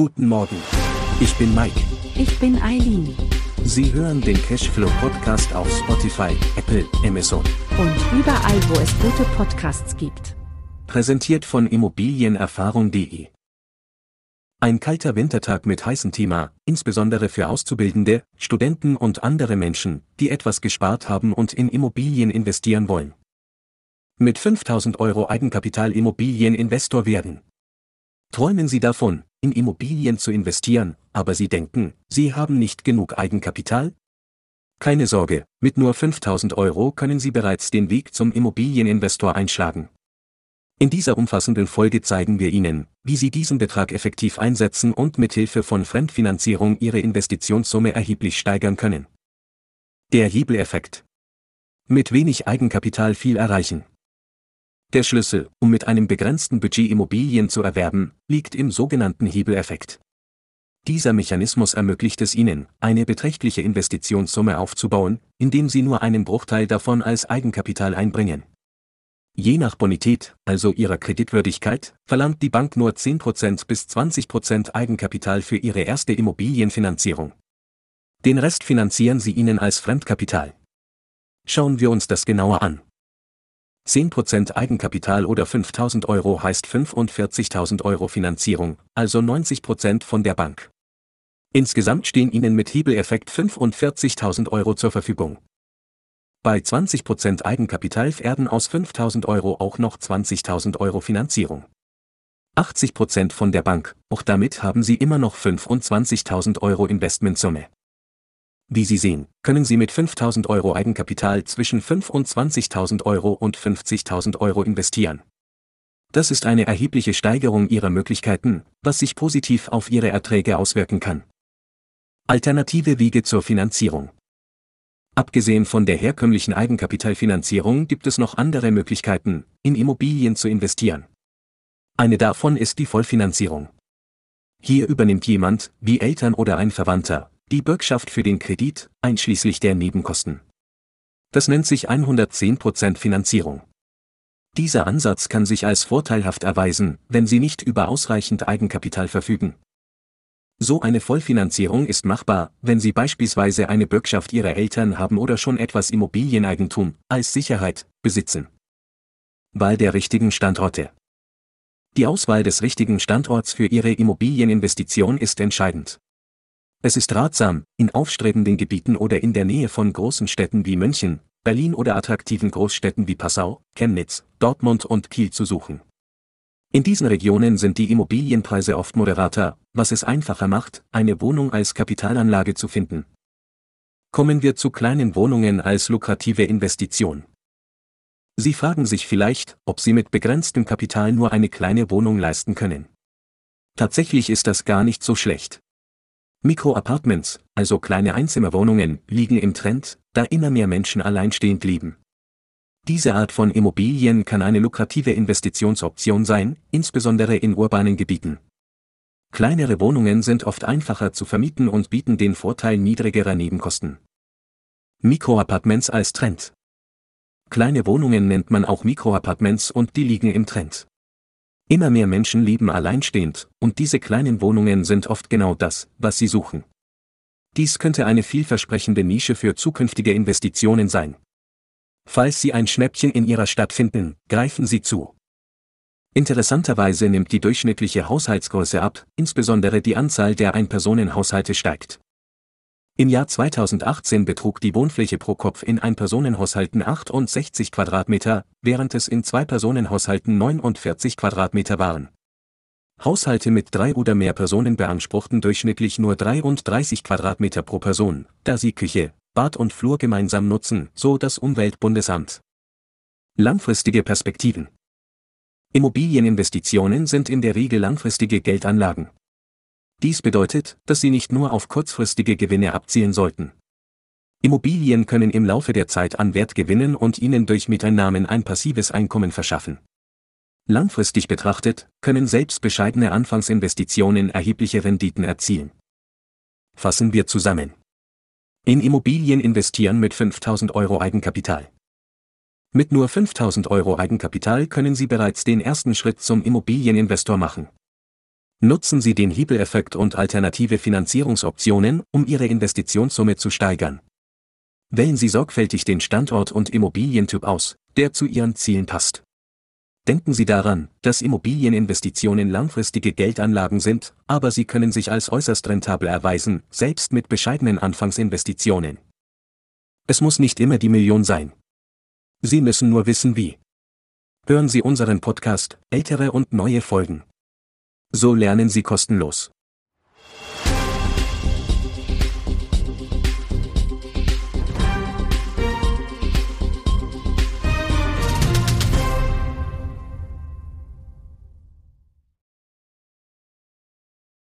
Guten Morgen. Ich bin Mike. Ich bin Eileen. Sie hören den Cashflow Podcast auf Spotify, Apple, Amazon. Und überall, wo es gute Podcasts gibt. Präsentiert von Immobilienerfahrung.de. Ein kalter Wintertag mit heißem Thema, insbesondere für Auszubildende, Studenten und andere Menschen, die etwas gespart haben und in Immobilien investieren wollen. Mit 5000 Euro Eigenkapital Immobilieninvestor werden. Träumen Sie davon, in Immobilien zu investieren, aber Sie denken, Sie haben nicht genug Eigenkapital? Keine Sorge, mit nur 5000 Euro können Sie bereits den Weg zum Immobilieninvestor einschlagen. In dieser umfassenden Folge zeigen wir Ihnen, wie Sie diesen Betrag effektiv einsetzen und mithilfe von Fremdfinanzierung Ihre Investitionssumme erheblich steigern können. Der Hebeleffekt. Mit wenig Eigenkapital viel erreichen. Der Schlüssel, um mit einem begrenzten Budget Immobilien zu erwerben, liegt im sogenannten Hebeleffekt. Dieser Mechanismus ermöglicht es Ihnen, eine beträchtliche Investitionssumme aufzubauen, indem Sie nur einen Bruchteil davon als Eigenkapital einbringen. Je nach Bonität, also Ihrer Kreditwürdigkeit, verlangt die Bank nur 10% bis 20% Eigenkapital für Ihre erste Immobilienfinanzierung. Den Rest finanzieren Sie Ihnen als Fremdkapital. Schauen wir uns das genauer an. 10% Eigenkapital oder 5000 Euro heißt 45.000 Euro Finanzierung, also 90% von der Bank. Insgesamt stehen Ihnen mit Hebeleffekt 45.000 Euro zur Verfügung. Bei 20% Eigenkapital werden aus 5000 Euro auch noch 20.000 Euro Finanzierung. 80% von der Bank, auch damit haben Sie immer noch 25.000 Euro Investmentsumme. Wie Sie sehen, können Sie mit 5000 Euro Eigenkapital zwischen 25.000 Euro und 50.000 Euro investieren. Das ist eine erhebliche Steigerung Ihrer Möglichkeiten, was sich positiv auf Ihre Erträge auswirken kann. Alternative Wege zur Finanzierung. Abgesehen von der herkömmlichen Eigenkapitalfinanzierung gibt es noch andere Möglichkeiten, in Immobilien zu investieren. Eine davon ist die Vollfinanzierung. Hier übernimmt jemand, wie Eltern oder ein Verwandter, die Bürgschaft für den Kredit, einschließlich der Nebenkosten. Das nennt sich 110% Finanzierung. Dieser Ansatz kann sich als vorteilhaft erweisen, wenn Sie nicht über ausreichend Eigenkapital verfügen. So eine Vollfinanzierung ist machbar, wenn Sie beispielsweise eine Bürgschaft Ihrer Eltern haben oder schon etwas Immobilieneigentum als Sicherheit besitzen. Wahl der richtigen Standorte. Die Auswahl des richtigen Standorts für Ihre Immobilieninvestition ist entscheidend. Es ist ratsam, in aufstrebenden Gebieten oder in der Nähe von großen Städten wie München, Berlin oder attraktiven Großstädten wie Passau, Chemnitz, Dortmund und Kiel zu suchen. In diesen Regionen sind die Immobilienpreise oft moderater, was es einfacher macht, eine Wohnung als Kapitalanlage zu finden. Kommen wir zu kleinen Wohnungen als lukrative Investition. Sie fragen sich vielleicht, ob Sie mit begrenztem Kapital nur eine kleine Wohnung leisten können. Tatsächlich ist das gar nicht so schlecht. Mikroapartments, also kleine Einzimmerwohnungen, liegen im Trend, da immer mehr Menschen alleinstehend leben. Diese Art von Immobilien kann eine lukrative Investitionsoption sein, insbesondere in urbanen Gebieten. Kleinere Wohnungen sind oft einfacher zu vermieten und bieten den Vorteil niedrigerer Nebenkosten. Mikroapartments als Trend. Kleine Wohnungen nennt man auch Mikroapartments und die liegen im Trend. Immer mehr Menschen leben alleinstehend, und diese kleinen Wohnungen sind oft genau das, was sie suchen. Dies könnte eine vielversprechende Nische für zukünftige Investitionen sein. Falls Sie ein Schnäppchen in Ihrer Stadt finden, greifen Sie zu. Interessanterweise nimmt die durchschnittliche Haushaltsgröße ab, insbesondere die Anzahl der Ein-Personen-Haushalte steigt. Im Jahr 2018 betrug die Wohnfläche pro Kopf in Ein-Personen-Haushalten 68 Quadratmeter, während es in Zwei-Personen-Haushalten 49 Quadratmeter waren. Haushalte mit drei oder mehr Personen beanspruchten durchschnittlich nur 33 Quadratmeter pro Person, da sie Küche, Bad und Flur gemeinsam nutzen, so das Umweltbundesamt. Langfristige Perspektiven Immobilieninvestitionen sind in der Regel langfristige Geldanlagen. Dies bedeutet, dass Sie nicht nur auf kurzfristige Gewinne abzielen sollten. Immobilien können im Laufe der Zeit an Wert gewinnen und Ihnen durch Miteinnahmen ein passives Einkommen verschaffen. Langfristig betrachtet, können selbst bescheidene Anfangsinvestitionen erhebliche Renditen erzielen. Fassen wir zusammen. In Immobilien investieren mit 5000 Euro Eigenkapital. Mit nur 5000 Euro Eigenkapital können Sie bereits den ersten Schritt zum Immobilieninvestor machen. Nutzen Sie den Hebeleffekt und alternative Finanzierungsoptionen, um Ihre Investitionssumme zu steigern. Wählen Sie sorgfältig den Standort und Immobilientyp aus, der zu Ihren Zielen passt. Denken Sie daran, dass Immobilieninvestitionen langfristige Geldanlagen sind, aber sie können sich als äußerst rentabel erweisen, selbst mit bescheidenen Anfangsinvestitionen. Es muss nicht immer die Million sein. Sie müssen nur wissen wie. Hören Sie unseren Podcast, ältere und neue Folgen. So lernen Sie kostenlos.